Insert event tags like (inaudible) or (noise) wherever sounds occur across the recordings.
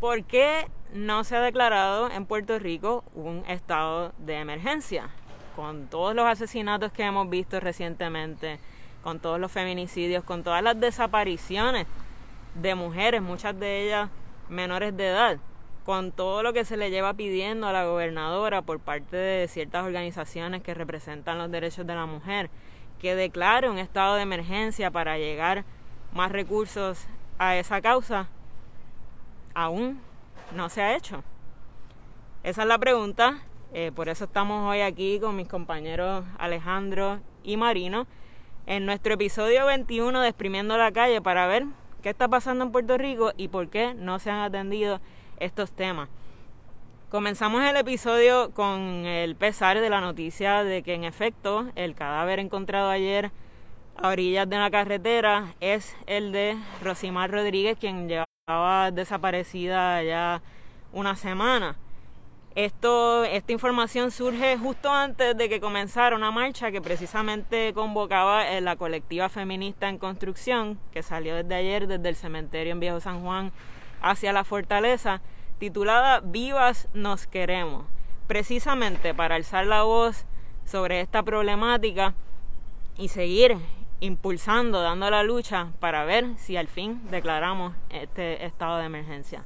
¿Por qué no se ha declarado en Puerto Rico un estado de emergencia? Con todos los asesinatos que hemos visto recientemente, con todos los feminicidios, con todas las desapariciones de mujeres, muchas de ellas menores de edad, con todo lo que se le lleva pidiendo a la gobernadora por parte de ciertas organizaciones que representan los derechos de la mujer, que declare un estado de emergencia para llegar más recursos a esa causa, aún no se ha hecho. Esa es la pregunta, eh, por eso estamos hoy aquí con mis compañeros Alejandro y Marino en nuestro episodio 21 de Exprimiendo la Calle para ver qué está pasando en Puerto Rico y por qué no se han atendido estos temas. Comenzamos el episodio con el pesar de la noticia de que en efecto el cadáver encontrado ayer a orillas de la carretera es el de Rosimar Rodríguez, quien llevaba desaparecida ya una semana. Esto, esta información surge justo antes de que comenzara una marcha que precisamente convocaba en la colectiva feminista en construcción, que salió desde ayer desde el cementerio en Viejo San Juan hacia la fortaleza, titulada Vivas nos queremos, precisamente para alzar la voz sobre esta problemática y seguir impulsando, dando la lucha para ver si al fin declaramos este estado de emergencia.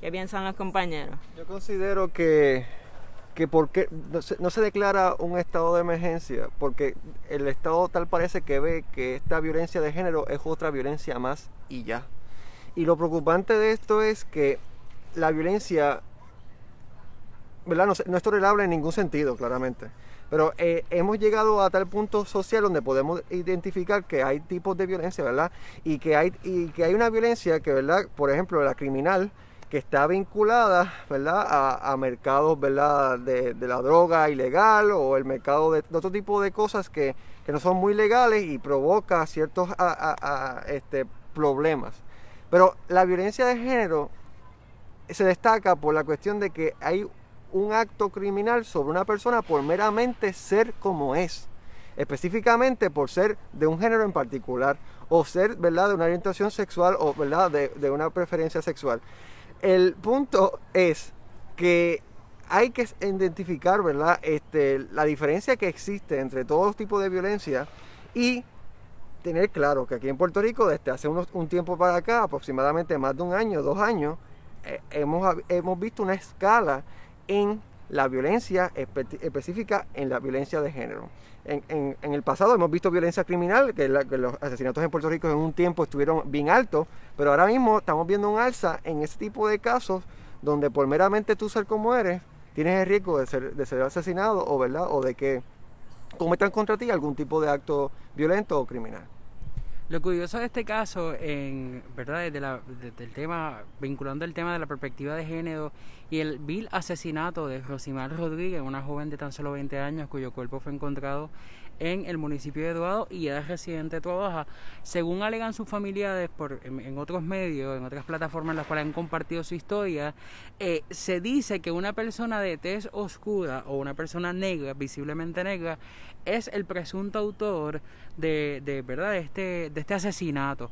¿Qué piensan los compañeros? Yo considero que, que porque no se, declara un estado de emergencia, porque el Estado tal parece que ve que esta violencia de género es otra violencia más y ya. Y lo preocupante de esto es que la violencia, ¿verdad? No, no es tolerable en ningún sentido, claramente. Pero eh, hemos llegado a tal punto social donde podemos identificar que hay tipos de violencia, ¿verdad? Y que hay, y que hay una violencia que, ¿verdad? Por ejemplo, la criminal, que está vinculada ¿verdad? A, mercados ¿verdad? De, la droga ilegal o el mercado de, otro tipo de cosas que, que, no son muy legales y provoca ciertos este, problemas. Pero la violencia de género se destaca por la cuestión de que hay un acto criminal sobre una persona por meramente ser como es. Específicamente por ser de un género en particular o ser ¿verdad? de una orientación sexual o ¿verdad? De, de una preferencia sexual el punto es que hay que identificar, ¿verdad? Este, la diferencia que existe entre todos los tipos de violencia y tener claro que aquí en Puerto Rico, desde hace unos, un tiempo para acá, aproximadamente más de un año, dos años, eh, hemos, hemos visto una escala en la violencia espe específica en la violencia de género. En, en, el pasado hemos visto violencia criminal, que, los asesinatos en Puerto Rico en un tiempo estuvieron bien altos, pero ahora mismo estamos viendo un alza en ese tipo de casos donde por meramente tú ser como eres, tienes el riesgo de ser, de ser asesinado o, ¿verdad? o de que cometan contra ti algún tipo de acto violento o criminal. Lo curioso de este caso, en, ¿verdad? Desde el tema, vinculando el tema de la perspectiva de género y el vil asesinato de Rosimar Rodríguez, una joven de tan solo 20 años cuyo cuerpo fue encontrado en el municipio de Eduardo y es residente de Tobaja. Según alegan sus familiares por, en, en, otros medios, en otras plataformas en las cuales han compartido su historia, eh, se dice que una persona de tez oscura o una persona negra, visiblemente negra, es el presunto autor de, de verdad de este, de este asesinato.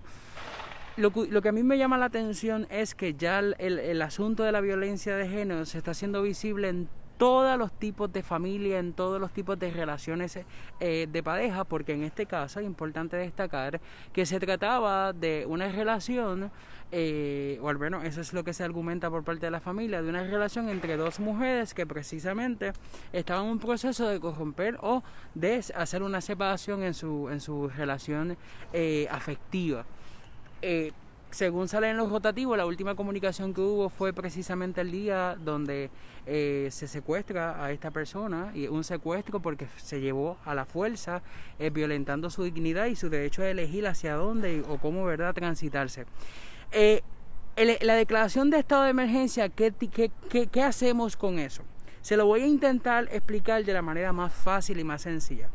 Lo, lo, que a mí me llama la atención es que ya el, el, el asunto de la violencia de género se está haciendo visible en todos los tipos de familia, en todos los tipos de relaciones eh, de pareja, porque en este caso es importante destacar que se trataba de una relación, eh, o al menos eso es lo que se argumenta por parte de la familia, de una relación entre dos mujeres que precisamente estaban en un proceso de corromper o de hacer una separación en su, en su relación eh, afectiva. Según sale en los rotativos, la última comunicación que hubo fue precisamente el día donde eh, se secuestra a esta persona, y un secuestro porque se llevó a la fuerza, eh, violentando su dignidad y su derecho a elegir hacia dónde o cómo verdad transitarse. Eh, la declaración de estado de emergencia, ¿qué, qué, qué, ¿qué hacemos con eso? Se lo voy a intentar explicar de la manera más fácil y más sencilla.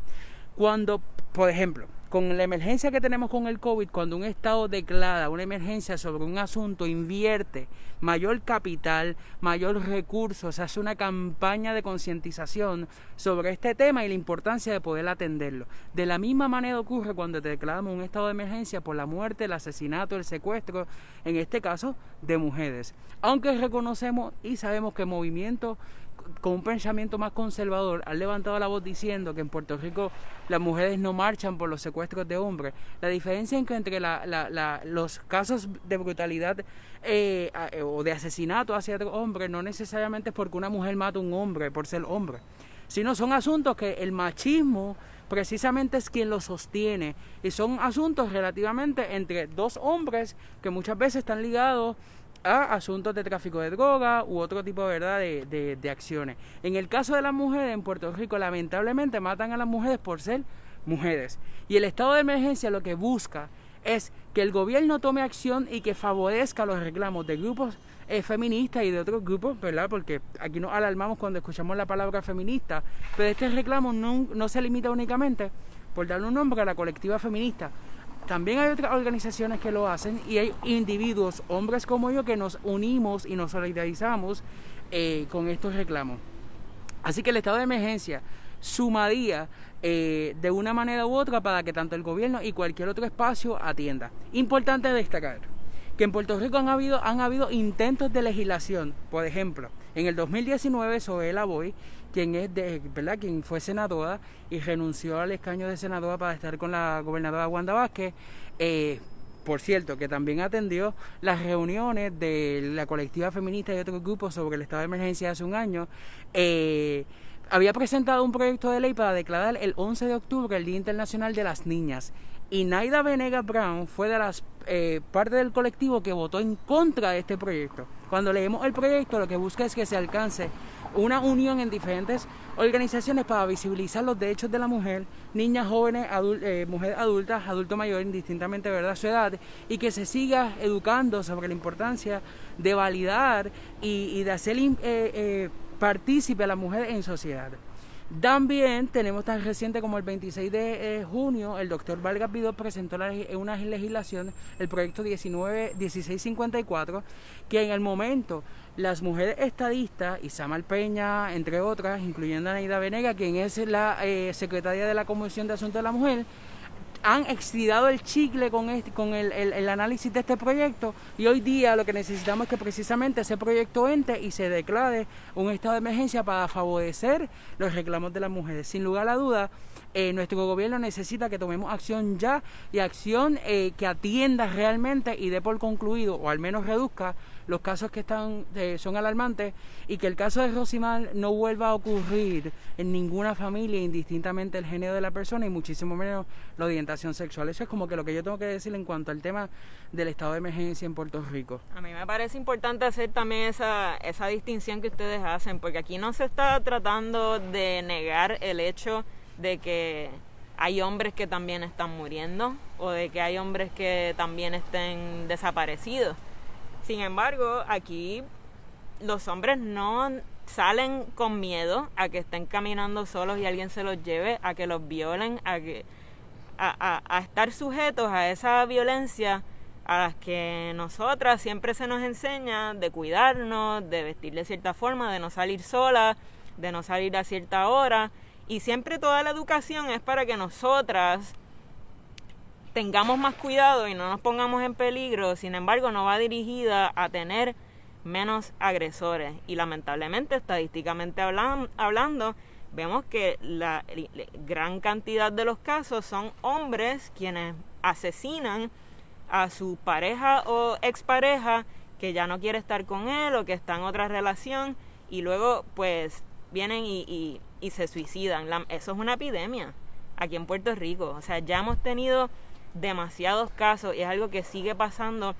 Cuando, por ejemplo, con la emergencia que tenemos con el COVID, cuando un Estado declara una emergencia sobre un asunto, invierte mayor capital, mayor recursos, hace una campaña de concientización sobre este tema y la importancia de poder atenderlo. De la misma manera ocurre cuando te declaramos un estado de emergencia por la muerte, el asesinato, el secuestro, en este caso de mujeres. Aunque reconocemos y sabemos que movimientos con un pensamiento más conservador han levantado la voz diciendo que en Puerto Rico las mujeres no marchan por los secuestros de hombres. La diferencia entre los casos de brutalidad eh, eh, o de asesinato hacia otro hombre no necesariamente es porque una mujer mata a un hombre por ser hombre, sino son asuntos que el machismo precisamente es quien los sostiene y son asuntos relativamente entre dos hombres que muchas veces están ligados a asuntos de tráfico de droga u otro tipo ¿verdad? De, de, acciones. En el caso de las mujeres en Puerto Rico, lamentablemente matan a las mujeres por ser mujeres. Y el estado de emergencia lo que busca es que el gobierno tome acción y que favorezca los reclamos de grupos eh, feministas y de otros grupos, ¿verdad? Porque aquí nos alarmamos cuando escuchamos la palabra feminista, pero este reclamo no, no se limita únicamente por darle un nombre a la colectiva feminista, también hay otras organizaciones que lo hacen y hay individuos, hombres como yo, que nos unimos y nos solidarizamos eh, con estos reclamos. Así que el estado de emergencia sumaría eh, de una manera u otra para que tanto el gobierno y cualquier otro espacio atienda. Importante destacar que en Puerto Rico han habido, han habido intentos de legislación. Por ejemplo, en el 2019 Soela Boy quien es de, ¿verdad? quien fue senadora y renunció al escaño de senadora para estar con la gobernadora Wanda Vázquez. Eh, por cierto, que también atendió las reuniones de la colectiva feminista y otros grupos sobre el estado de emergencia hace un año. Eh, había presentado un proyecto de ley para declarar el 11 de octubre el Día Internacional de las Niñas. Y Naida Venega Brown fue de las eh, partes del colectivo que votó en contra de este proyecto. Cuando leemos el proyecto, lo que busca es que se alcance una unión en diferentes organizaciones para visibilizar los derechos de la mujer, niñas, jóvenes, eh, mujeres adultas, adultos mayores, indistintamente verdad su edad, y que se siga educando sobre la importancia de validar y, de hacer eh, eh, partícipe a la mujer en sociedad. También tenemos tan reciente como el 26 de junio, el doctor Vargas Vidal presentó una legislación, el proyecto 19, 1654, que en el momento las mujeres estadistas, Isamal Peña, entre otras, incluyendo a Naida Venega, quien es la eh, secretaria de la Comisión de Asuntos de la Mujer, han extidado el chicle con, este, con el, el, análisis de este proyecto y hoy día lo que necesitamos es que precisamente ese proyecto entre y se declare un estado de emergencia para favorecer los reclamos de las mujeres. Sin lugar a duda, eh, nuestro gobierno necesita que tomemos acción ya y acción eh, que atienda realmente y dé por concluido o al menos reduzca los casos que están son alarmantes y que el caso de Rosimar no vuelva a ocurrir en ninguna familia indistintamente el género de la persona y muchísimo menos la orientación sexual. Eso es como que lo que yo tengo que decir en cuanto al tema del estado de emergencia en Puerto Rico. A mí me parece importante hacer también esa, esa distinción que ustedes hacen, porque aquí no se está tratando de negar el hecho de que hay hombres que también están muriendo o de que hay hombres que también estén desaparecidos. Sin embargo, aquí los hombres no salen con miedo a que estén caminando solos y alguien se los lleve, a que los violen, a que a, estar sujetos a esa violencia a las que nosotras siempre se nos enseña de cuidarnos, de vestir de cierta forma, de no salir sola, de no salir a cierta hora. Y siempre toda la educación es para que nosotras tengamos más cuidado y no nos pongamos en peligro, sin embargo no va dirigida a tener menos agresores y lamentablemente estadísticamente hablando vemos que la, gran cantidad de los casos son hombres quienes asesinan a su pareja o expareja que ya no quiere estar con él o que está en otra relación y luego pues vienen y, y se suicidan. eso es una epidemia aquí en Puerto Rico. O sea, ya hemos tenido demasiados casos y es algo que sigue pasando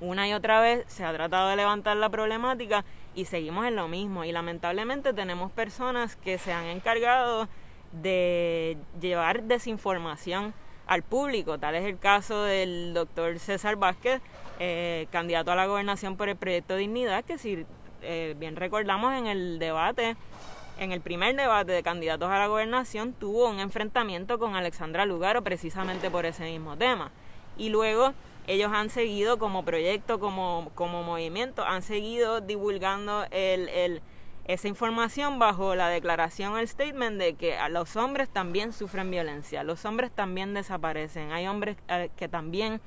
una y otra vez. Se ha tratado de levantar la problemática y seguimos en lo mismo. Y lamentablemente tenemos personas que se han encargado de llevar desinformación al público. Tal es el caso del doctor César Vázquez, eh, candidato a la gobernación por el proyecto Dignidad, que si eh, bien recordamos en el debate en el primer debate de candidatos a la gobernación tuvo un enfrentamiento con Alexandra Lugaro precisamente por ese mismo tema. Y luego ellos han seguido como proyecto, como, como movimiento, han seguido divulgando el, el, esa información bajo la declaración, el statement de que los hombres también sufren violencia, los hombres también desaparecen, hay hombres eh, que también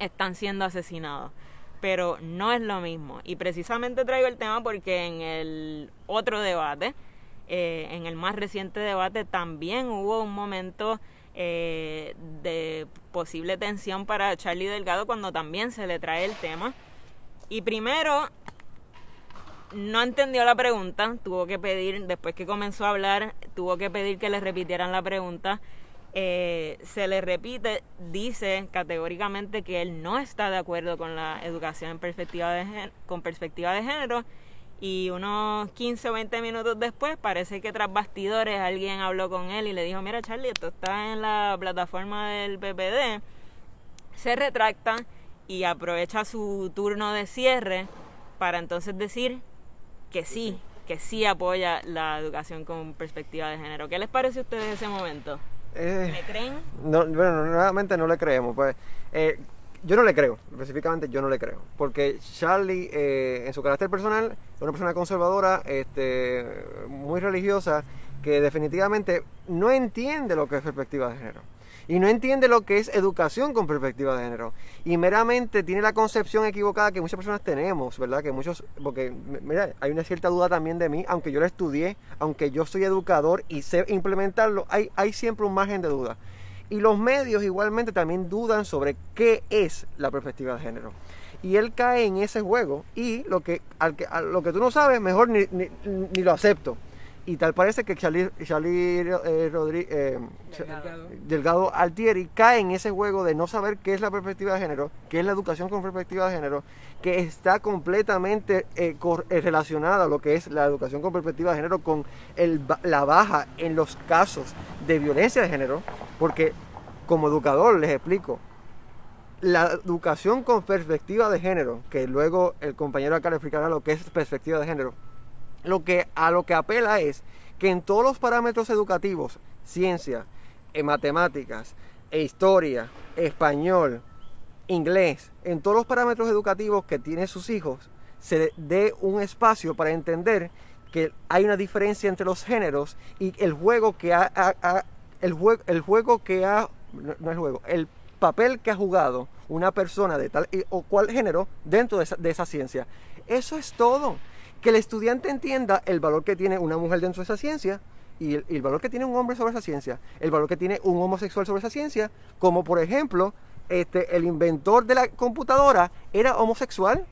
están siendo asesinados pero no es lo mismo. Y precisamente traigo el tema porque en el otro debate, eh, en el más reciente debate, también hubo un momento eh, de posible tensión para Charlie Delgado cuando también se le trae el tema. Y primero, no entendió la pregunta, tuvo que pedir, después que comenzó a hablar, tuvo que pedir que le repitieran la pregunta eh, se le repite, dice categóricamente que él no está de acuerdo con la educación en perspectiva de con perspectiva de género y unos 15 o 20 minutos después parece que tras bastidores alguien habló con él y le dijo, mira Charlie, esto está en la plataforma del PPD, se retracta y aprovecha su turno de cierre para entonces decir que sí, que sí apoya la educación con perspectiva de género. ¿Qué les parece a ustedes ese momento? Eh, ¿Me creen? No, bueno, nuevamente no le creemos. Pues, eh, yo no le creo, específicamente yo no le creo. Porque Charlie, eh, en su carácter personal, es una persona conservadora, este, muy religiosa, que definitivamente no entiende lo que es perspectiva de género y no entiende lo que es educación con perspectiva de género y meramente tiene la concepción equivocada que muchas personas tenemos, ¿verdad? Que muchos, porque mira, hay una cierta duda también de mí, aunque yo lo estudié, aunque yo soy educador y sé implementarlo, hay, hay siempre un margen de duda. Y los medios igualmente también dudan sobre qué es la perspectiva de género. Y él cae en ese juego y lo que, al que, lo que tú no sabes, mejor ni lo acepto. Y tal parece que Charlie, eh, eh, Delgado. Altieri cae en ese juego de no saber qué es la perspectiva de género, qué es la educación con perspectiva de género, que está completamente eh, relacionada a lo que es la educación con perspectiva de género con el, la baja en los casos de violencia de género, porque como educador les explico, la educación con perspectiva de género, que luego el compañero acá le explicará lo que es perspectiva de género, lo que, a lo que apela es que en todos los parámetros educativos, ciencia, eh, matemáticas, e historia, español, inglés, en todos los parámetros educativos que tienen sus hijos, se dé un espacio para entender que hay una diferencia entre los géneros y el juego que ha, el, juego, el juego que ha no, el juego, el papel que ha jugado una persona de tal o cual género dentro de esa, de esa ciencia. Eso es todo que el estudiante entienda el valor que tiene una mujer dentro de esa ciencia y el, valor que tiene un hombre sobre esa ciencia, el valor que tiene un homosexual sobre esa ciencia, como por ejemplo, este, el inventor de la computadora era homosexual.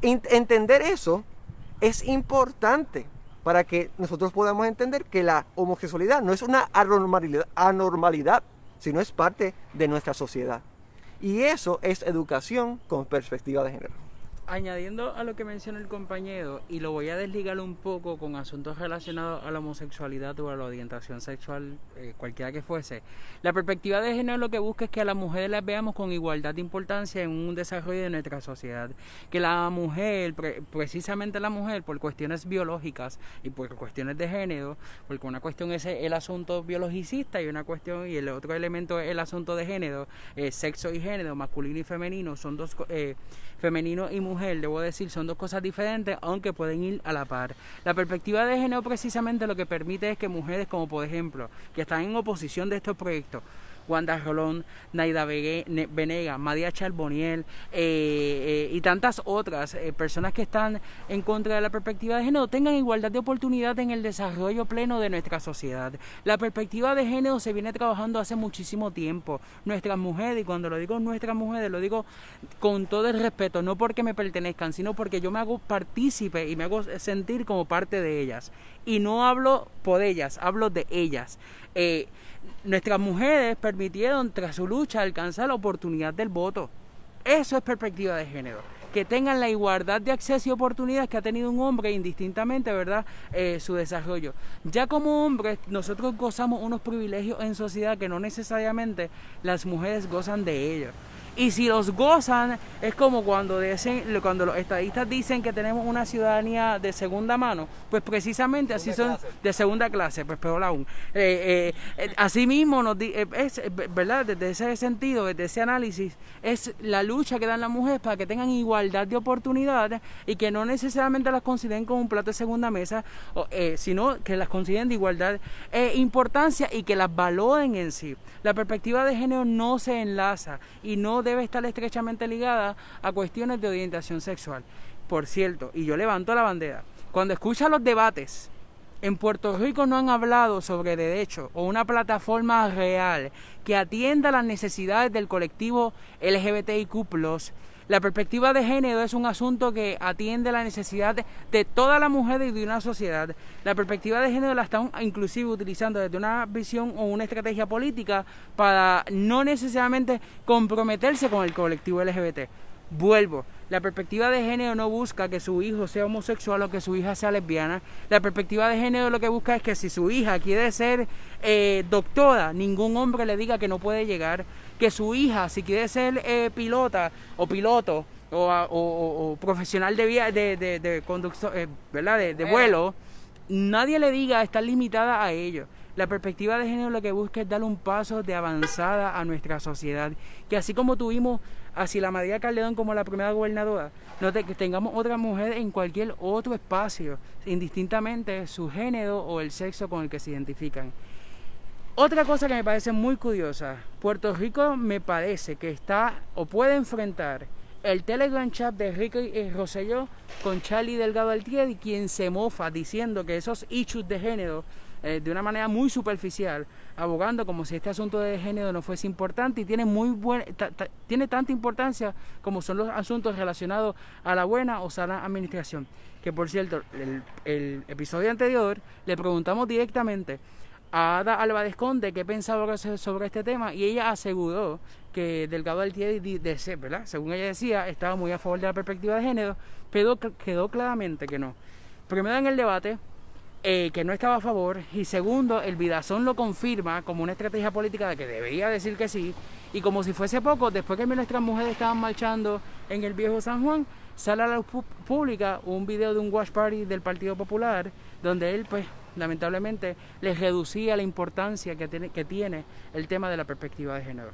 entender eso es importante para que nosotros podamos entender que la homosexualidad no es una anormalidad, anormalidad, sino es parte de nuestra sociedad. Y eso es educación con perspectiva de género añadiendo a lo que menciona el compañero, y lo voy a desligar un poco con asuntos relacionados a la homosexualidad o a la orientación sexual, eh, cualquiera que fuese, la perspectiva de género lo que busca es que a las mujeres las veamos con igualdad de importancia en un desarrollo de nuestra sociedad. Que la mujer, precisamente la mujer, por cuestiones biológicas y por cuestiones de género, porque una cuestión es el asunto biologicista y una cuestión, y el otro elemento es el asunto de género, eh, sexo y género, masculino y femenino, son dos, eh, femenino y mujer debo decir, son dos cosas diferentes, aunque pueden ir a la par. La perspectiva de género precisamente lo que permite es que mujeres como por ejemplo, que están en oposición de estos proyectos, Wanda Rolón, Naida Venega, María Charboniel eh, eh, y tantas otras eh, personas que están en contra de la perspectiva de género tengan igualdad de oportunidad en el desarrollo pleno de nuestra sociedad. La perspectiva de género se viene trabajando hace muchísimo tiempo. Nuestras mujeres, y cuando lo digo nuestras mujeres, lo digo con todo el respeto, no porque me pertenezcan, sino porque yo me hago partícipe y me hago sentir como parte de ellas. Y no hablo por ellas, hablo de ellas. Nuestras mujeres permitieron tras su lucha alcanzar la oportunidad del voto. Eso es perspectiva de género. Que tengan la igualdad de acceso y oportunidades que ha tenido un hombre indistintamente, ¿verdad? Eh, su desarrollo. Ya como hombres, nosotros gozamos unos privilegios en sociedad que no necesariamente las mujeres gozan de ellos. Y si los gozan, es como cuando, dicen, cuando los estadistas dicen que tenemos una ciudadanía de segunda mano, pues precisamente así son de segunda clase, pues peor aún. Eh, eh, eh así mismo, nos es, ¿verdad? Desde ese sentido, desde ese análisis, es la lucha que dan las mujeres para que tengan igualdad de oportunidades y que no necesariamente las consideren como un plato de segunda mesa, sino que las consideren de igualdad e importancia y que las valoren en sí. La perspectiva de género no se enlaza y no debe estar estrechamente ligada a cuestiones de orientación sexual. Por cierto, y yo levanto la bandera, cuando escucha los debates, en Puerto Rico no han hablado sobre derecho o una plataforma real que atienda las necesidades del colectivo LGBTIQ la perspectiva de género es un asunto que atiende la necesidad de, toda la mujer y de una sociedad. La perspectiva de género la están inclusive utilizando desde una visión o una estrategia política para no necesariamente comprometerse con el colectivo LGBT. Vuelvo, la perspectiva de género no busca que su hijo sea homosexual o que su hija sea lesbiana. La perspectiva de género lo que busca es que si su hija quiere ser eh, doctora, ningún hombre le diga que no puede llegar que su hija, si quiere ser eh, pilota o piloto o, profesional de, vía, de, de, de conductor, eh, ¿verdad? De, vuelo, nadie le diga estar limitada a ello. La perspectiva de género lo que busca es darle un paso de avanzada a nuestra sociedad. Que así como tuvimos a la María Calderón como la primera gobernadora, no que tengamos otra mujer en cualquier otro espacio, indistintamente su género o el sexo con el que se identifican. Otra cosa que me parece muy curiosa, Puerto Rico me parece que está o puede enfrentar el Telegram chat de Ricky Rosselló con Charlie Delgado Altieri, quien se mofa diciendo que esos issues de género, eh, de una manera muy superficial, abogando como si este asunto de género no fuese importante y tiene muy buen, tiene tanta importancia como son los asuntos relacionados a la buena o sana administración. Que por cierto, el, el episodio anterior le preguntamos directamente a Ada Álvarez Conde que pensaba sobre este tema y ella aseguró que Delgado Altieri, de ¿verdad? según ella decía, estaba muy a favor de la perspectiva de género, pero quedó claramente que no. Primero en el debate, eh, que no estaba a favor, y segundo, el Vidazón lo confirma como una estrategia política de que debería decir que sí, y como si fuese poco, después que nuestras mujeres estaban marchando en el viejo San Juan, sale a la pública un video de un watch party del Partido Popular, donde él pues lamentablemente les reducía la importancia que tiene, que tiene el tema de la perspectiva de género.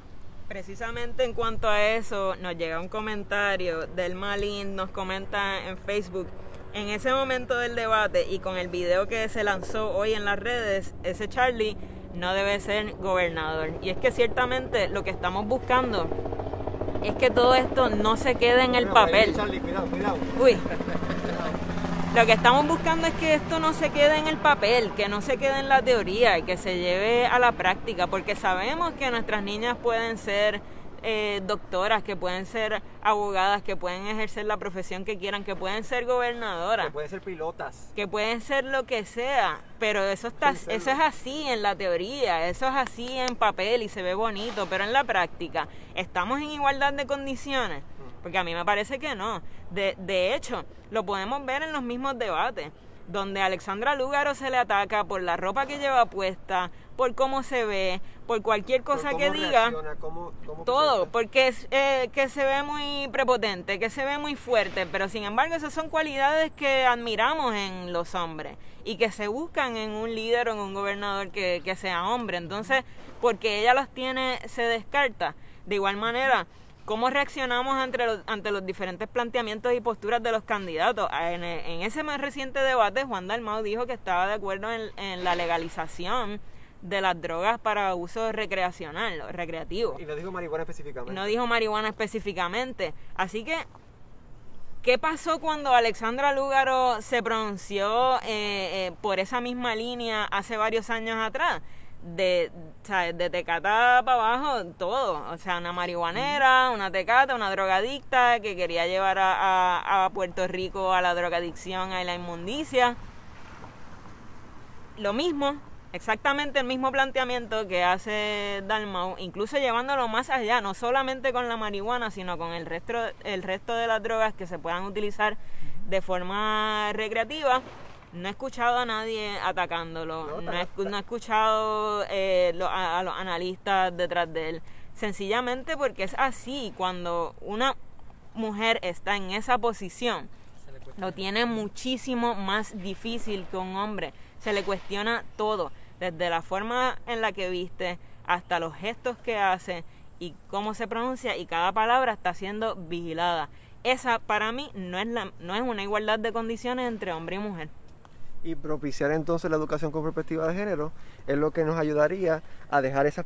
Precisamente en cuanto a eso, nos llega un comentario del Malin, nos comenta en Facebook. En ese momento del debate y con el video que se lanzó hoy en las redes, ese Charlie no debe ser gobernador. Y es que ciertamente lo que estamos buscando es que todo esto no se quede en el papel. Charlie, cuidado, cuidado. Uy. (laughs) Lo que estamos buscando es que esto no se quede en el papel, que no se quede en la teoría y que se lleve a la práctica, porque sabemos que nuestras niñas pueden ser eh, doctoras, que pueden ser abogadas, que pueden ejercer la profesión que quieran, que pueden ser gobernadoras. Que pueden ser pilotas. Que pueden ser lo que sea, pero eso, está, eso es así en la teoría, eso es así en papel y se ve bonito, pero en la práctica, ¿estamos en igualdad de condiciones? Porque a mí me parece que no. De, de hecho, lo podemos ver en los mismos debates, donde a Alexandra Lúgaro se le ataca por la ropa que lleva puesta, por cómo se ve, por cualquier cosa que diga. todo, porque es, eh, que se ve muy prepotente, que se ve muy fuerte, pero sin embargo esas son cualidades que admiramos en los hombres y que se buscan en un líder o en un gobernador que, que sea hombre. Entonces, porque ella las tiene, se descarta. De igual manera, cómo reaccionamos ante los, ante los diferentes planteamientos y posturas de los candidatos. Ah, en, ese más reciente debate, Juan Dalmau dijo que estaba de acuerdo en, la legalización de las drogas para uso recreacional, recreativo. Y no dijo marihuana específicamente. No dijo marihuana específicamente. Así que, ¿qué pasó cuando Alexandra Lúgaro se pronunció eh, eh, por esa misma línea hace varios años atrás? De, de tecata para abajo, todo. O sea, una marihuanera, una tecata, una drogadicta que quería llevar a, a, Puerto Rico a la drogadicción, a la inmundicia. Lo mismo, exactamente el mismo planteamiento que hace Dalmau, incluso llevándolo más allá, no solamente con la marihuana, sino con el resto, el resto de las drogas que se puedan utilizar de forma recreativa no he escuchado a nadie atacándolo, no, he, escuchado eh, a, los analistas detrás de él. sencillamente porque es así. Cuando una mujer está en esa posición, lo tiene muchísimo más difícil que un hombre. Se le cuestiona todo, desde la forma en la que viste hasta los gestos que hace y cómo se pronuncia y cada palabra está siendo vigilada. Esa para mí no es, la, no es una igualdad de condiciones entre hombre y mujer y propiciar entonces la educación con perspectiva de género es lo que nos ayudaría a dejar esas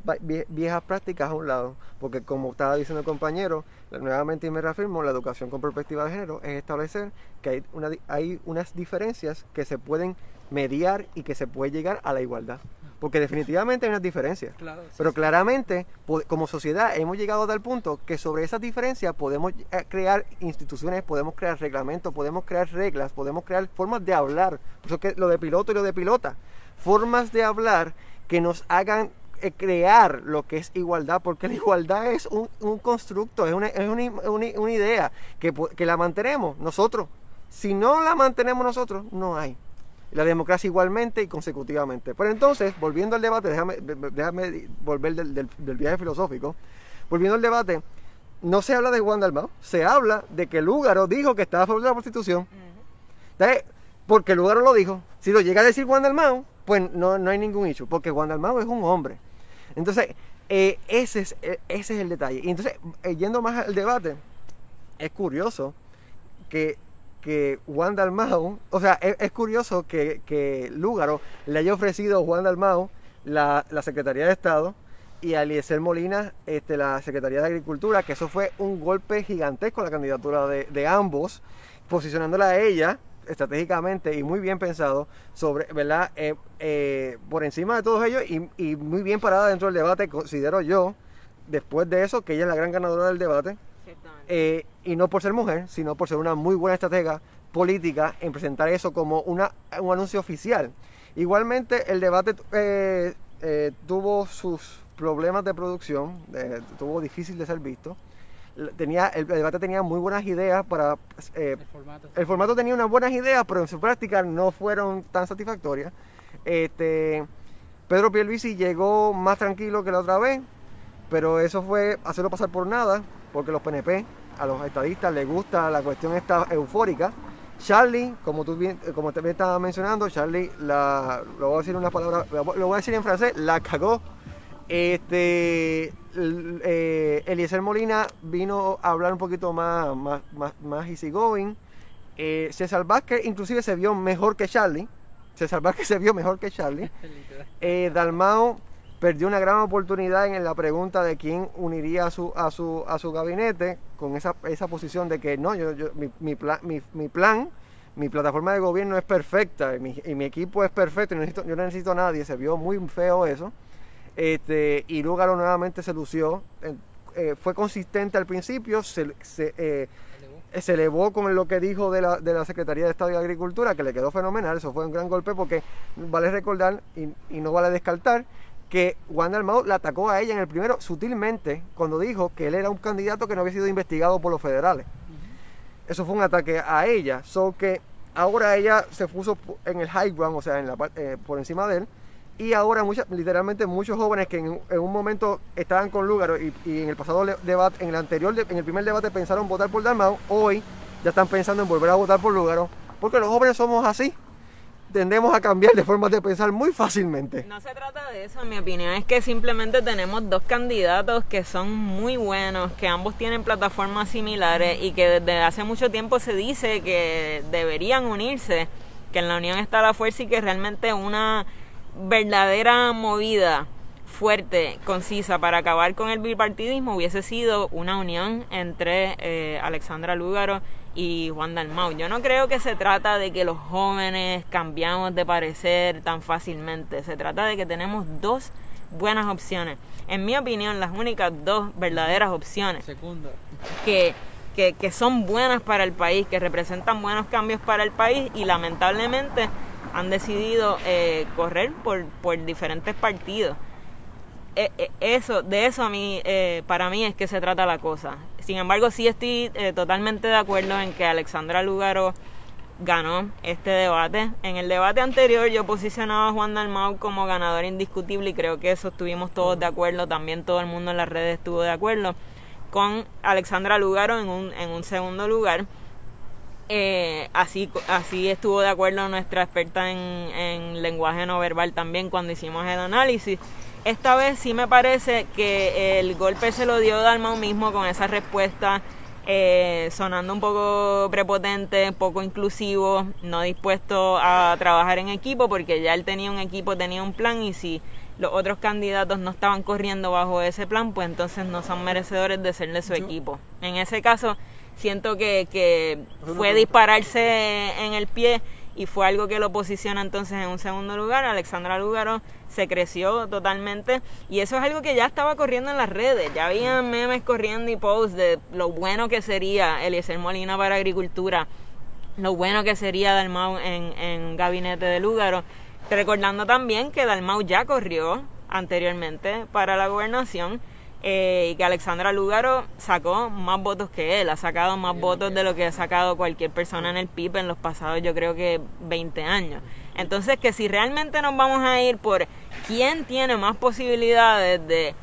viejas prácticas a un lado. Porque como estaba diciendo el compañero, nuevamente y me reafirmo, la educación con perspectiva de género es establecer que hay, una, hay unas diferencias que se pueden mediar y que se puede llegar a la igualdad porque definitivamente hay unas diferencias. pero claramente, como sociedad, hemos llegado a tal punto que sobre esas diferencias podemos eh, crear instituciones, podemos crear reglamentos, podemos crear reglas, podemos crear formas de hablar. Por eso que lo de piloto y lo de pilota. Formas de hablar que nos hagan eh, crear lo que es igualdad, porque la igualdad es un, constructo, es, una, es una, idea que, que la mantenemos nosotros. Si no la mantenemos nosotros, no hay la democracia igualmente y consecutivamente. Pero entonces, volviendo al debate, déjame, déjame volver del, viaje filosófico, volviendo al debate, no se habla de Juan Dalmau, se habla de que Lúgaro dijo que estaba a favor de la prostitución. Porque Lúgaro lo dijo. Si lo llega a decir Juan Dalmau, pues no, no hay ningún hecho, porque Juan Dalmau es un hombre. Entonces, eh, ese, es, eh, ese es el detalle. Y entonces, eh, yendo más al debate, es curioso que que Juan Dalmau, o sea, es, curioso que, que, Lúgaro le haya ofrecido a Juan Dalmau la, la Secretaría de Estado y a Eliezer Molina este, la Secretaría de Agricultura, que eso fue un golpe gigantesco la candidatura de, ambos, posicionándola a ella estratégicamente y muy bien pensado sobre, ¿verdad? Eh, eh, por encima de todos ellos y, y, muy bien parada dentro del debate, considero yo, después de eso, que ella es la gran ganadora del debate. Eh, y no por ser mujer, sino por ser una muy buena estratega política en presentar eso como una, un anuncio oficial. Igualmente, el debate eh, eh, tuvo sus problemas de producción, tuvo difícil de ser visto. Tenía, el, debate tenía muy buenas ideas para... el, formato. el formato tenía unas buenas ideas, pero en su práctica no fueron tan satisfactorias. Este, Pedro Pierluisi llegó más tranquilo que la otra vez, pero eso fue hacerlo pasar por nada porque los PNP, a los estadistas les gusta la cuestión esta eufórica. Charlie, como tú bien, eh, como te estabas mencionando, Charlie, la, lo voy a decir en unas palabras, lo voy a decir en francés, la cagó. Este, eh, Eliezer Molina vino a hablar un poquito más, más, más, más easygoing. Eh, César Vázquez inclusive se vio mejor que Charlie. César Vázquez se vio mejor que Charlie. (laughs) Eh, Dalmao perdió una gran oportunidad en la pregunta de quién uniría a su, a su, a su gabinete con esa, esa posición de que no, yo, yo mi, mi, plan, mi, mi, plan, mi plataforma de gobierno es perfecta y mi, y mi equipo es perfecto y necesito, yo no necesito a nadie. Se vio muy feo eso. Este, y Lugaro nuevamente se lució. Eh, fue consistente al principio, se, se, eh, se elevó con lo que dijo de la, de la Secretaría de Estado de Agricultura, que le quedó fenomenal. Eso fue un gran golpe porque vale recordar y, y no vale descartar que Wanda la atacó a ella en el primero sutilmente cuando dijo que él era un candidato que no había sido investigado por los federales. Eso fue un ataque a ella. So que ahora ella se puso en el high ground, o sea, en la, eh, por encima de él. Y ahora muchas, literalmente muchos jóvenes que en, un momento estaban con Lugaro y, en el pasado debate, en el anterior, en el primer debate pensaron votar por Dalmau, hoy ya están pensando en volver a votar por Lugaro, porque los jóvenes somos así tendemos a cambiar de formas de pensar muy fácilmente. No se trata de eso, mi opinión es que simplemente tenemos dos candidatos que son muy buenos, que ambos tienen plataformas similares y que desde hace mucho tiempo se dice que deberían unirse, que en la unión está la fuerza y que realmente una verdadera movida fuerte, concisa para acabar con el bipartidismo hubiese sido una unión entre eh, Alexandra Lúgaro y Juan Dalmau. Yo no creo que se trata de que los jóvenes cambiamos de parecer tan fácilmente. Se trata de que tenemos dos buenas opciones. En mi opinión, las únicas dos verdaderas opciones que, que, que son buenas para el país, que representan buenos cambios para el país y lamentablemente han decidido eh, correr por, por diferentes partidos. Eh, eh, eso, de eso a mí, eh, para mí es que se trata la cosa. Sin embargo, sí estoy totalmente de acuerdo en que Alexandra Lugaro ganó este debate. En el debate anterior yo posicionaba a Juan Dalmau como ganador indiscutible y creo que eso estuvimos todos de acuerdo, también todo el mundo en las redes estuvo de acuerdo, con Alexandra Lugaro en un, en un segundo lugar. Eh, así, así estuvo de acuerdo nuestra experta en, en lenguaje no verbal también cuando hicimos el análisis. Esta vez sí me parece que el golpe se lo dio Dalmau mismo con esa respuesta eh, sonando un poco prepotente, poco inclusivo, no dispuesto a trabajar en equipo porque ya él tenía un equipo, tenía un plan y si los otros candidatos no estaban corriendo bajo ese plan, pues entonces no son merecedores de serle su equipo. En ese caso, siento que, que fue dispararse en el pie y fue algo que lo posiciona entonces en un segundo lugar. Alexandra Lugaro se creció totalmente. Y eso es algo que ya estaba corriendo en las redes, ya había memes corriendo y posts de lo bueno que sería Eliezer Molina para agricultura, lo bueno que sería Dalmau en, en gabinete de Lugaro, recordando también que Dalmau ya corrió anteriormente para la gobernación eh, y que Alexandra Lugaro sacó más votos que él, ha sacado más votos de lo que ha sacado cualquier persona en el PIB en los pasados yo creo que 20 años. Entonces que si realmente nos vamos a ir por quién tiene más posibilidades de,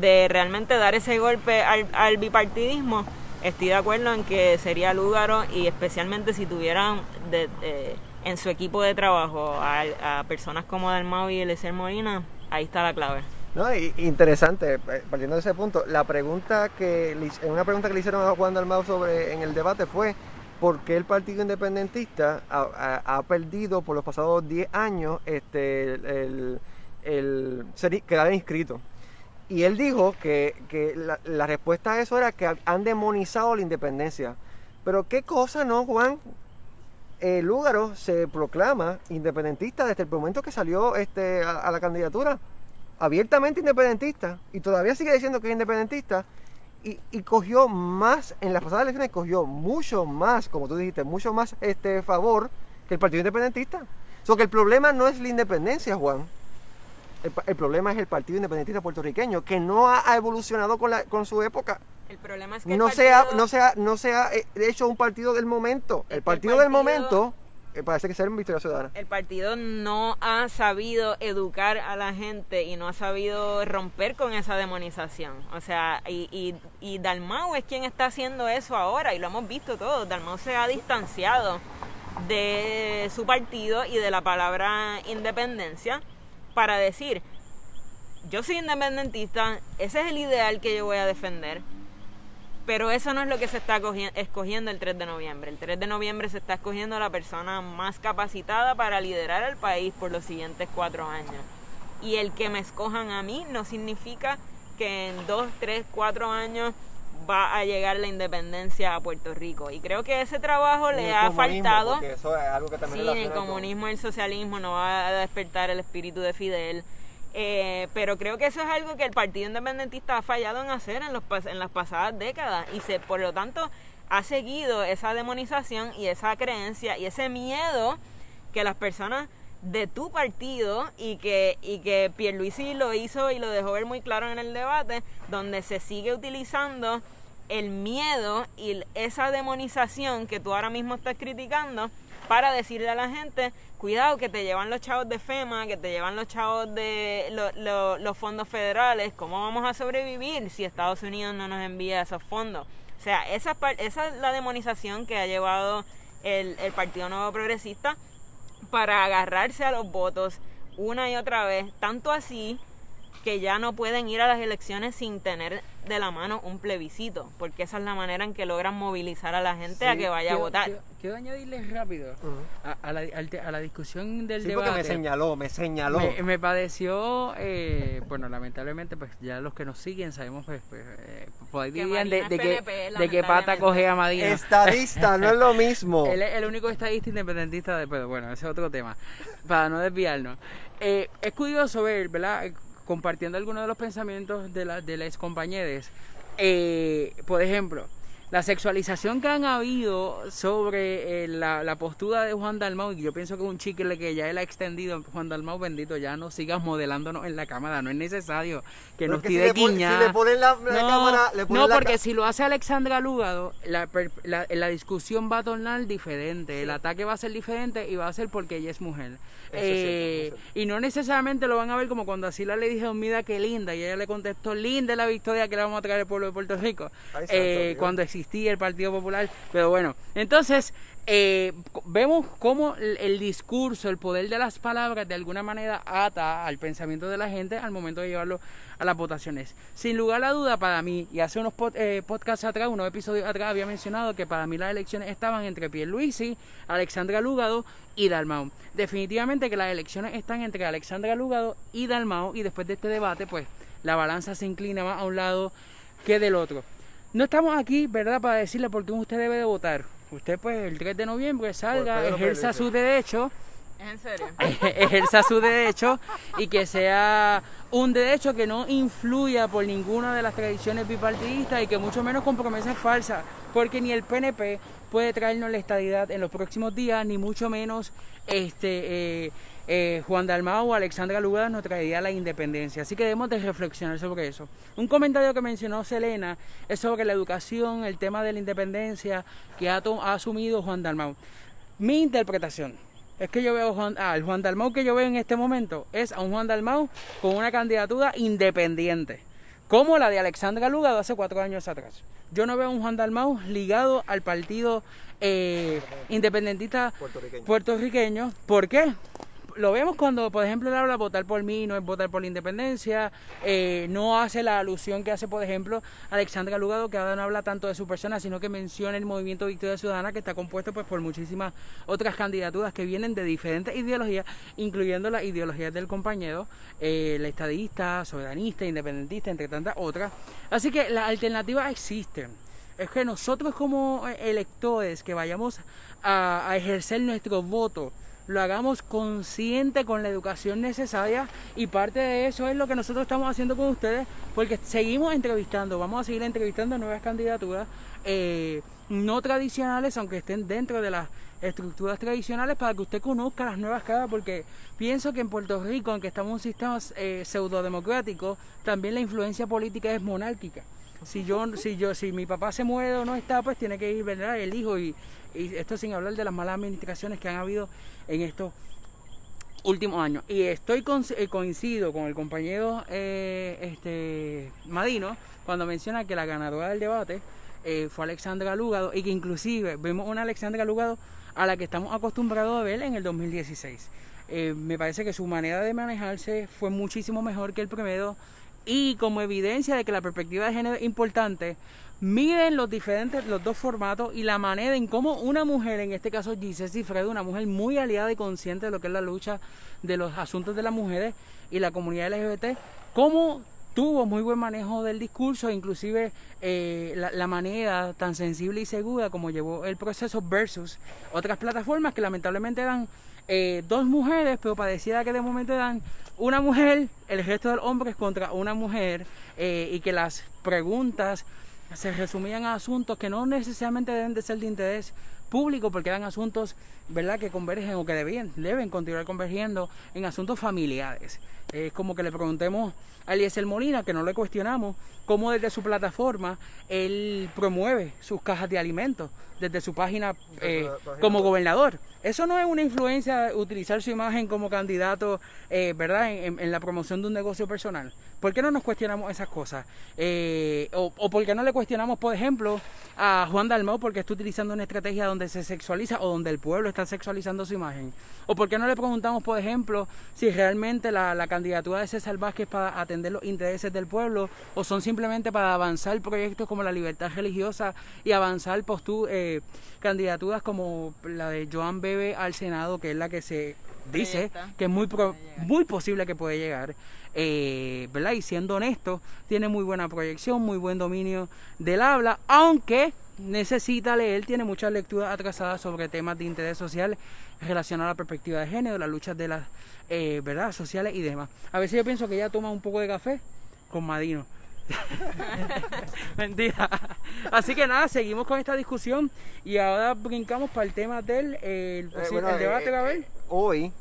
de realmente dar ese golpe al, bipartidismo, estoy de acuerdo en que sería Lugaro y especialmente si tuvieran de, en su equipo de trabajo a, personas como Dalmau y Eliezer Molina, ahí está la clave. No, interesante, eh, partiendo de ese punto, la pregunta que una pregunta que le hicieron a Juan Dalmau sobre en el debate fue ¿por qué el Partido Independentista ha, perdido por los pasados 10 años este el, el, quedar inscrito? Y él dijo que, la, respuesta a eso era que han demonizado la independencia. Pero qué cosa, ¿no, Juan? El Lúgaro se proclama independentista desde el momento que salió este, a la candidatura abiertamente independentista y todavía sigue diciendo que es independentista y, y, cogió más, en las pasadas elecciones cogió mucho más, como tú dijiste, mucho más este favor que el Partido Independentista. So que el problema no es la independencia, Juan. El, problema es el Partido Independentista puertorriqueño, que no ha evolucionado con, la, con su época. El problema es que no, sea, no, sea, no sea eh, hecho un partido del momento. El, partido, del momento parece que ser un Victoria Ciudadana. El partido no ha sabido educar a la gente y no ha sabido romper con esa demonización. O sea, y, y, y Dalmau es quien está haciendo eso ahora y lo hemos visto todos. Dalmau se ha distanciado de su partido y de la palabra independencia para decir, yo soy independentista, ese es el ideal que yo voy a defender pero eso no es lo que se está escogiendo el 3 de noviembre. El 3 de noviembre se está escogiendo la persona más capacitada para liderar al país por los siguientes cuatro años. Y el que me escojan a mí no significa que en dos, tres, cuatro años va a llegar la independencia a Puerto Rico. Y creo que ese trabajo le ha faltado. Eso es algo que también sí, el comunismo y el socialismo no va a despertar el espíritu de Fidel eh, pero creo que eso es algo que el Partido Independentista ha fallado en hacer en, los, en las pasadas décadas y se, por lo tanto ha seguido esa demonización y esa creencia y ese miedo que las personas de tu partido y que, y que Pierluisi lo hizo y lo dejó ver muy claro en el debate, donde se sigue utilizando el miedo y esa demonización que tú ahora mismo estás criticando para decirle a la gente, cuidado que te llevan los chavos de FEMA, que te llevan los chavos de los fondos federales, ¿cómo vamos a sobrevivir si Estados Unidos no nos envía esos fondos? O sea, esa, esa es la demonización que ha llevado el, el Partido Nuevo Progresista para agarrarse a los votos una y otra vez, tanto así que ya no pueden ir a las elecciones sin tener de la mano un plebiscito, porque esa es la manera en que logran movilizar a la gente a que vaya a votar. Quiero, añadirles rápido a, la, a, la, discusión del sí, debate. Porque me señaló, me señaló. Me, padeció, eh, bueno, lamentablemente, pues ya los que nos siguen sabemos, pues, pues eh, pues que, de qué pata coge a Madina. Estadista, no es lo mismo. (laughs) Él es el único estadista independentista, de, pero bueno, ese es otro tema, para no desviarnos. Eh, es curioso ver, ¿verdad? Compartiendo algunos de los pensamientos de, la, de las compañeras. Eh, por ejemplo, la sexualización que han habido sobre eh, la, la, postura de Juan Dalmau, y yo pienso que un chicle que ya él ha extendido, Juan Dalmau, bendito, ya no sigas modelándonos en la cámara, no es necesario que nos tire si quiña. Si le ponen la, la no, cámara, le ponen no porque si lo hace Alexandra Lúgado, la, la discusión va a tornar diferente, el ataque va a ser diferente y va a ser porque ella es mujer. Eh, cierto, y no necesariamente lo van a ver como cuando Asila le dije, mira qué linda, y ella le contestó, linda la victoria que le vamos a traer al pueblo de Puerto Rico, Ay, santo eh, cuando existía el Partido Popular. Pero bueno, entonces eh, vemos cómo el, el discurso, el poder de las palabras de alguna manera ata al pensamiento de la gente al momento de llevarlo a las votaciones. Sin lugar a duda, para mí, y hace unos pod- eh, podcasts atrás, unos episodios atrás, había mencionado que para mí las elecciones estaban entre Pierluisi, Alexandra Lugado y Dalmau. Definitivamente que las elecciones están entre Alexandra Lugado y Dalmau, y después de este debate, pues la balanza se inclina más a un lado que del otro. No estamos aquí, ¿verdad?, para decirle por qué usted debe de votar. Usted, pues, el 3 de noviembre salga, Pedro ejerza su derecho ¿Es en serio? (laughs) ejerza su derecho y que sea un derecho que no influya por ninguna de las tradiciones bipartidistas y que mucho menos con promesas falsas, porque ni el PNP puede traernos la estadidad en los próximos días, ni mucho menos este eh, eh, Juan Dalmau o Alexandra Lugada nos traería la independencia. Así que debemos de reflexionar sobre eso. Un comentario que mencionó Selena es sobre la educación, el tema de la independencia que ha, ha asumido Juan Dalmau. Mi interpretación es que yo veo Juan, ah, el Juan Dalmau que yo veo en este momento es a un Juan Dalmau con una candidatura independiente, como la de Alexandra Lugado hace cuatro años atrás. Yo no veo a un Juan Dalmau ligado al partido eh, independentista Puertorriqueño. puertorriqueño. ¿Por qué? Lo vemos cuando, por ejemplo, él habla votar por mí, no es votar por la independencia, eh, no hace la alusión que hace, por ejemplo, Alexandra Lugado, que ahora no habla tanto de su persona, sino que menciona el movimiento Victoria Ciudadana, que está compuesto pues por muchísimas otras candidaturas que vienen de diferentes ideologías, incluyendo las ideologías del compañero, eh, la estadista, soberanista, independentista, entre tantas otras. Así que las alternativas existen. Es que nosotros como eh, electores que vayamos a, a ejercer nuestro voto, lo hagamos consciente con la educación necesaria y parte de eso es lo que nosotros estamos haciendo con ustedes porque seguimos entrevistando, vamos a seguir entrevistando nuevas candidaturas eh, no tradicionales aunque estén dentro de las estructuras tradicionales para que usted conozca las nuevas caras porque pienso que en Puerto Rico aunque estamos en un sistema eh, pseudo democrático también la influencia política es monárquica. Si yo si yo si mi papá se muere o no está pues tiene que ir verdad el hijo y, y esto sin hablar de las malas administraciones que han habido en estos últimos años. Y estoy con- eh, coincido con el compañero eh, este Madino cuando menciona que la ganadora del debate eh, fue Alexandra Lugado y que inclusive vemos una Alexandra Lugado a la que estamos acostumbrados a ver en el 2016 Eh, me parece que su manera de manejarse fue muchísimo mejor que el primero y como evidencia de que la perspectiva de género es importante, miden los diferentes, los dos formatos y la manera en cómo una mujer, en este caso Giselle Cifredo, una mujer muy aliada y consciente de lo que es la lucha de los asuntos de las mujeres y la comunidad LGBT, cómo tuvo muy buen manejo del discurso, inclusive eh, la, la manera tan sensible y segura como llevó el proceso versus otras plataformas que lamentablemente eran eh, dos mujeres, pero pareciera que de momento eran una mujer, el resto de hombres contra una mujer, eh, y que las preguntas se resumían a asuntos que no necesariamente deben de ser de interés público, porque eran asuntos, ¿verdad?, que convergen o que debían, deben continuar convergiendo en asuntos familiares. Es como que le preguntemos a Eliezer Molina, que no le cuestionamos, cómo desde su plataforma él promueve sus cajas de alimentos, desde su página eh, la página como gobernador. Eso no es una influencia utilizar su imagen como candidato, eh, ¿verdad?, en, en- en la promoción de un negocio personal. ¿Por qué no nos cuestionamos esas cosas? Eh, o, o por qué no le cuestionamos, por ejemplo, a Juan Dalmau porque está utilizando una estrategia donde se sexualiza o donde el pueblo está sexualizando su imagen? ¿O por qué no le preguntamos, por ejemplo, si realmente la, la candidatura de César Vázquez para atender los intereses del pueblo o son simplemente para avanzar proyectos como la libertad religiosa y avanzar postu- eh, candidaturas como la de Joan Bebe al Senado, que es la que se dice que es muy, pro- muy posible que puede llegar. eh, ¿verdad? Y siendo honesto, tiene muy buena proyección, muy buen dominio del habla, aunque necesita leer, tiene muchas lecturas atrasadas sobre temas de interés social relacionados a la perspectiva de género, las luchas de las eh, ¿verdad? sociales y demás. A veces yo pienso que ella toma un poco de café con Madino. (laughs) Mentira. Así que nada, seguimos con esta discusión y ahora brincamos para el tema del el, Eh, bueno, el debate, eh, Gabriel. eh, hoy,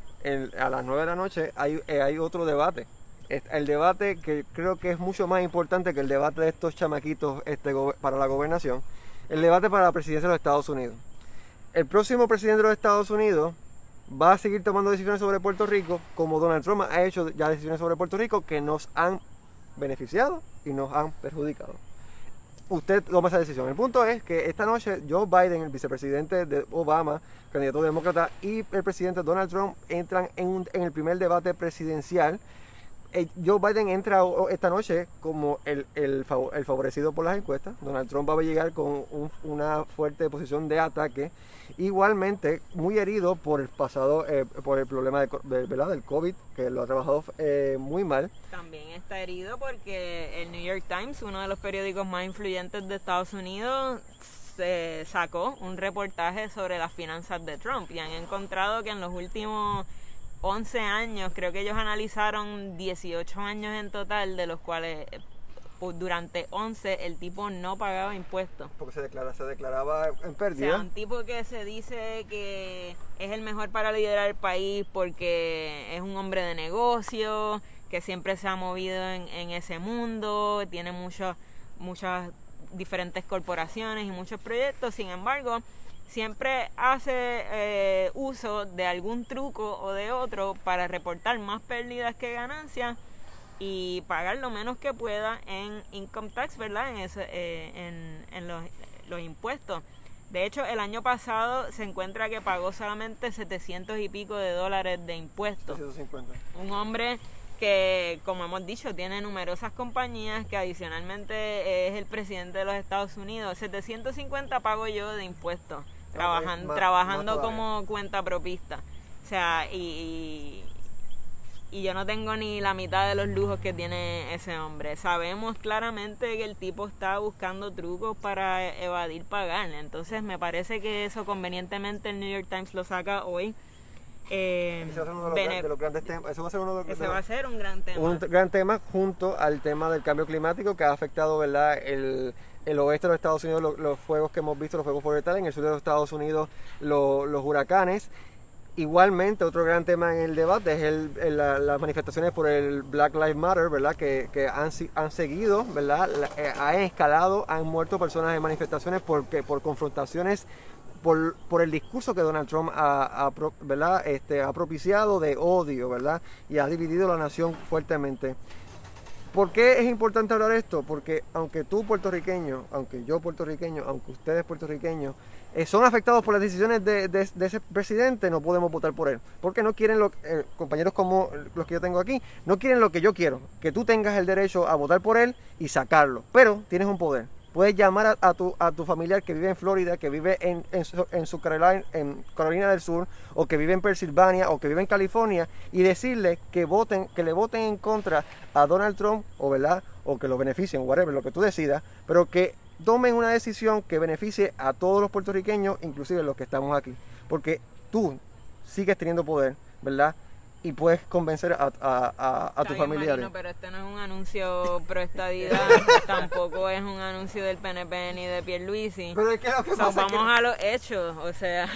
a las 9 de la noche, hay, eh, hay otro debate. El debate que creo que es mucho más importante que el debate de estos chamaquitos este, para la gobernación. El debate para la presidencia de los Estados Unidos. El próximo presidente de los Estados Unidos va a seguir tomando decisiones sobre Puerto Rico, como Donald Trump ha hecho ya decisiones sobre Puerto Rico que nos han beneficiado y nos han perjudicado. Usted toma esa decisión. El punto es que esta noche Joe Biden, el vicepresidente de Obama, candidato demócrata, y el presidente Donald Trump entran en, un- en el primer debate presidencial. Eh, Joe Biden entra esta noche como el, el el favorecido por las encuestas. Donald Trump va a llegar con un- una fuerte posición de ataque. Igualmente, muy herido por el pasado, eh, por el problema de de- del COVID, que lo ha trabajado eh, muy mal. También está herido porque el New York Times, uno de los periódicos más influyentes de Estados Unidos, se sacó un reportaje sobre las finanzas de Trump y han encontrado que en los últimos 11 años, creo que ellos analizaron 18 años en total, de los cuales eh, pues, durante 11 el tipo no pagaba impuestos. Porque se, declara, se declaraba en O sea, pérdida. un tipo que se dice que es el mejor para liderar el país porque es un hombre de negocio, que siempre se ha movido en, en ese mundo, tiene muchos, muchas diferentes corporaciones y muchos proyectos, sin embargo, siempre hace eh, uso de algún truco o de otro para reportar más pérdidas que ganancias y pagar lo menos que pueda en income tax, ¿verdad? En, ese, eh, en, en los, los impuestos. De hecho, el año pasado se encuentra que pagó solamente 700 y pico de dólares de impuestos. 250. Un hombre que, como hemos dicho, tiene numerosas compañías, que adicionalmente es el presidente de los Estados Unidos. 750 pago yo de impuestos, trabajan, más- trabajando todavía. como cuenta propista. O sea, y, y, y yo no tengo ni la mitad de los lujos que tiene ese hombre. Sabemos claramente que el tipo está buscando trucos para evadir pagar. Entonces me parece que eso convenientemente el New York Times lo saca hoy. Eh, Ese va a ser uno de los, grandes temas. Eso va a ser uno de los, va a los- ser un gran tema. un gran tema junto al tema del cambio climático que ha afectado ¿verdad? El, el oeste de los Estados Unidos, lo- los, fuegos que hemos visto, los fuegos forestales, en el sur de los Estados Unidos lo- los huracanes. Igualmente, otro gran tema en el debate es el, el- la- las manifestaciones por el Black Lives Matter, ¿verdad? Que, han, seguido, ¿verdad? Eh, han escalado, han muerto personas en manifestaciones porque, por confrontaciones, por, el discurso que Donald Trump ha, ha. Este, ha propiciado de odio, ¿verdad? Y ha dividido la nación fuertemente. ¿Por qué es importante hablar esto? Porque aunque tú puertorriqueño, aunque yo puertorriqueño, aunque ustedes puertorriqueños, eh, son afectados por las decisiones de, de- de ese presidente, no podemos votar por él. Porque no quieren, lo, eh, compañeros como los que yo tengo aquí, no quieren lo que yo quiero, que tú tengas el derecho a votar por él y sacarlo. Pero tienes un poder. Puedes llamar a, tu, a tu familiar que vive en Florida, que vive en, en, en su Carolina, en Carolina del Sur, o que vive en Pensilvania, o que vive en California, y decirle que voten, que le voten en contra a Donald Trump, o verdad, o que lo beneficien, whatever, lo que tú decidas, pero que tomen una decisión que beneficie a todos los puertorriqueños, inclusive los que estamos aquí. Porque tú sigues teniendo poder, ¿verdad? Y puedes convencer a, a, a- a tus familiares. Pero este no es un anuncio pro estadidad, (laughs) tampoco es un anuncio del PNP ni de Pierluisi. Pero es que lo que So, pasa es que- vamos a los hechos, o sea,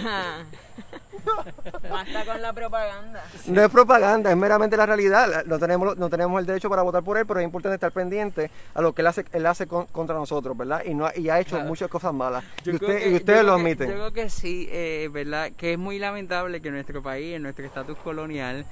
(laughs) basta con la propaganda. No es propaganda, es meramente la realidad. No tenemos, no tenemos el derecho para votar por él, pero es importante estar pendiente a lo que él hace, él hace con- contra nosotros, ¿verdad? Y, no, ha- y ha hecho Claro. muchas cosas malas. Yo y, creo usted- que- y yo ustedes lo que- admiten. Yo creo que sí, eh, ¿verdad? Que es muy lamentable que en nuestro país, en nuestro estatus colonial,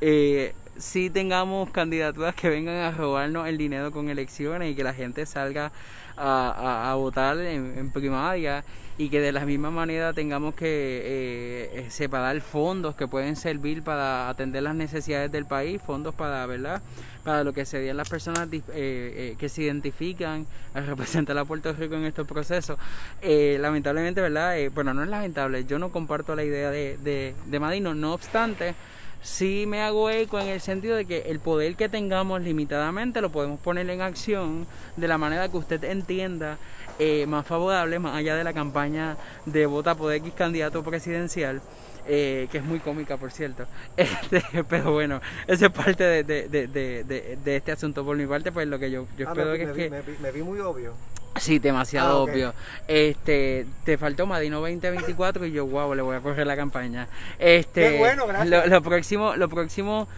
eh, sí tengamos candidaturas que vengan a robarnos el dinero con elecciones y que la gente salga a, a- votar en, en primaria y que de la misma manera tengamos que eh, eh, separar fondos que pueden servir para atender las necesidades del país, fondos para, ¿verdad? Para lo que serían las personas eh, eh, que se identifican a representar a Puerto Rico en estos procesos. Eh, lamentablemente, ¿verdad? Bueno, no es lamentable, yo no comparto la idea de, de, de Madino, no obstante, sí me hago eco en el sentido de que el poder que tengamos limitadamente lo podemos poner en acción de la manera que usted entienda eh, más favorable, más allá de la campaña de vota por X candidato presidencial. Eh, que es muy cómica, por cierto. (laughs) Este, pero bueno, eso es parte de, de, de, de, este asunto. Por mi parte, pues lo que yo, yo ah, espero me, que es que... Me vi, muy obvio. Sí, demasiado ah, obvio. Este, te faltó Madino 2024 y yo, wow, le voy a correr la campaña. Este, Qué bueno, gracias. Lo, lo próximo, lo próximo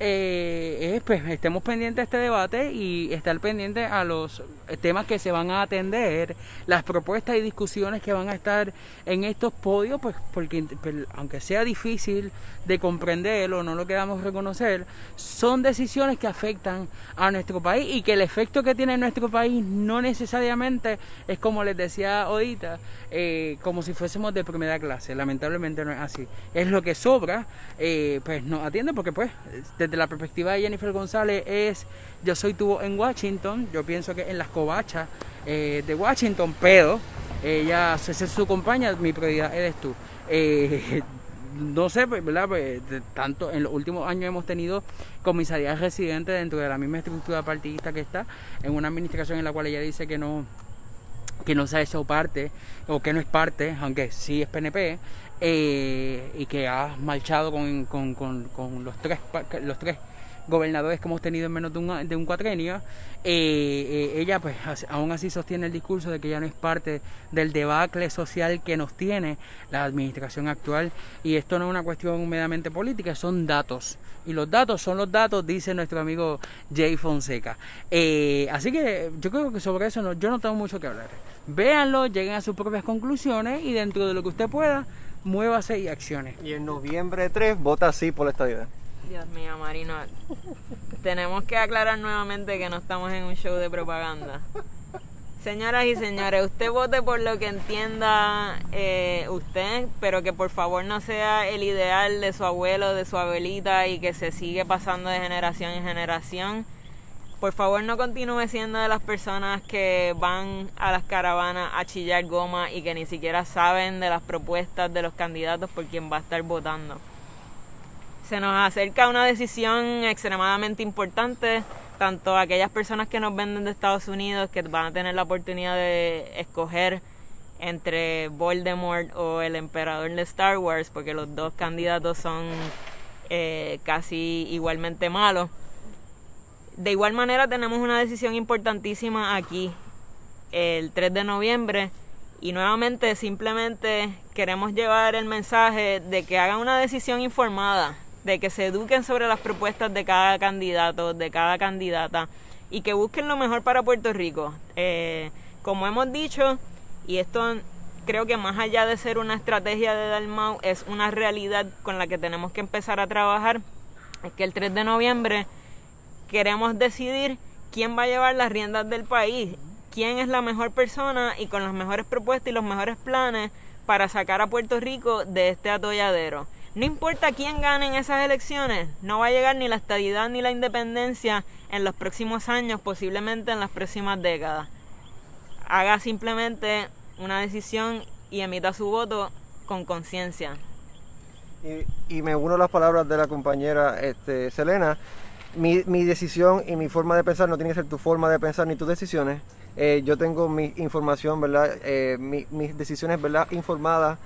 eh, pues estemos pendientes a este debate y estar pendientes a los temas que se van a atender, las propuestas y discusiones que van a estar en estos podios, pues porque pues, aunque sea difícil de comprender o no lo queramos reconocer, son decisiones que afectan a nuestro país y que el efecto que tiene en nuestro país no necesariamente es como les decía ahorita, eh, como si fuésemos de primera clase, lamentablemente no es así, es lo que sobra, eh, pues nos atiende porque pues desde la perspectiva de Jennifer González es, yo soy tuvo en Washington, yo pienso que en las covachas eh, de Washington, pero ella es su compañía, mi prioridad eres tú. Eh, (laughs) no sé, pues, ¿verdad? Pues, tanto en los últimos años hemos tenido comisarías residentes dentro de la misma estructura partidista que está, en una administración en la cual ella dice que no que no se ha hecho parte o que no es parte, aunque sí es PNP, eh, y que ha marchado con, con, con, los, tres, los tres gobernadores que hemos tenido en menos de un, de un cuatrenio, eh, eh, ella pues aún así sostiene el discurso de que ya no es parte del debacle social que nos tiene la administración actual y esto no es una cuestión meramente política, son datos y los datos son los datos, dice nuestro amigo Jay Fonseca. así que yo creo que sobre eso no, yo no tengo mucho que hablar. Véanlo, lleguen a sus propias conclusiones y dentro de lo que usted pueda, muévase y accione. Y en noviembre 3 vota sí por esta idea. Dios mío, Marino. Tenemos que aclarar nuevamente que no estamos en un show de propaganda. Señoras y señores, usted vote por lo que entienda eh, usted, pero que por favor no sea el ideal de su abuelo, de su abuelita y que se sigue pasando de generación en generación por favor no continúe siendo de las personas que van a las caravanas a chillar goma y que ni siquiera saben de las propuestas de los candidatos por quien va a estar votando. Se nos acerca una decisión extremadamente importante, tanto aquellas personas que nos venden de Estados Unidos, que van a tener la oportunidad de escoger entre Voldemort o el emperador de Star Wars, porque los dos candidatos son eh, casi igualmente malos de igual manera tenemos una decisión importantísima aquí el 3 de noviembre y nuevamente simplemente queremos llevar el mensaje de que hagan una decisión informada, de que se eduquen sobre las propuestas de cada candidato, de cada candidata y que busquen lo mejor para Puerto Rico. Eh, como hemos dicho, y esto creo que más allá de ser una estrategia de Dalmau, es una realidad con la que tenemos que empezar a trabajar, es que el 3 de noviembre queremos decidir quién va a llevar las riendas del país, quién es la mejor persona y con las mejores propuestas y los mejores planes para sacar a Puerto Rico de este atolladero. No importa quién gane en esas elecciones, no va a llegar ni la estabilidad ni la independencia en los próximos años, posiblemente en las próximas décadas. Haga simplemente una decisión y emita su voto con conciencia. Y, me uno a las palabras de la compañera este, Selena mi, mi, decisión y mi forma de pensar no tiene que ser tu forma de pensar ni tus decisiones. Eh, yo tengo mi información, ¿verdad? Eh, mis decisiones, ¿verdad? Informadas.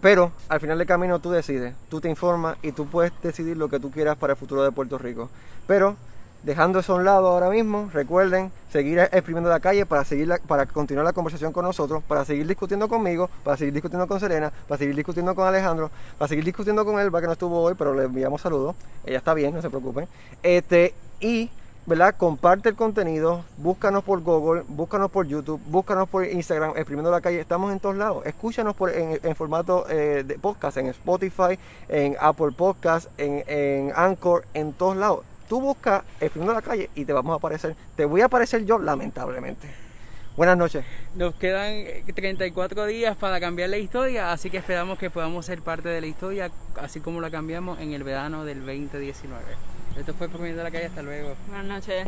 Pero al final del camino tú decides, tú te informas y tú puedes decidir lo que tú quieras para el futuro de Puerto Rico. Pero dejando eso a un lado ahora mismo, recuerden seguir exprimiendo la calle para seguir para continuar la conversación con nosotros, para seguir discutiendo conmigo, para seguir discutiendo con Serena, para seguir discutiendo con Alejandro, para seguir discutiendo con Elba que no estuvo hoy, pero le enviamos saludos. Ella está bien, no se preocupen. Este y ¿verdad? Comparte el contenido, búscanos por Google, búscanos por YouTube, búscanos por Instagram, exprimiendo la calle, estamos en todos lados. Escúchanos por, en, formato eh, de podcast, en Spotify, en Apple Podcast, en, en Anchor, en todos lados tú buscas Exprimiendo la calle y te vamos a aparecer. Te voy a aparecer yo, lamentablemente. Buenas noches. Nos quedan 34 días para cambiar la historia, así que esperamos que podamos ser parte de la historia, así como la cambiamos en el verano del 2019. Esto fue Exprimiendo la calle, hasta luego. Buenas noches.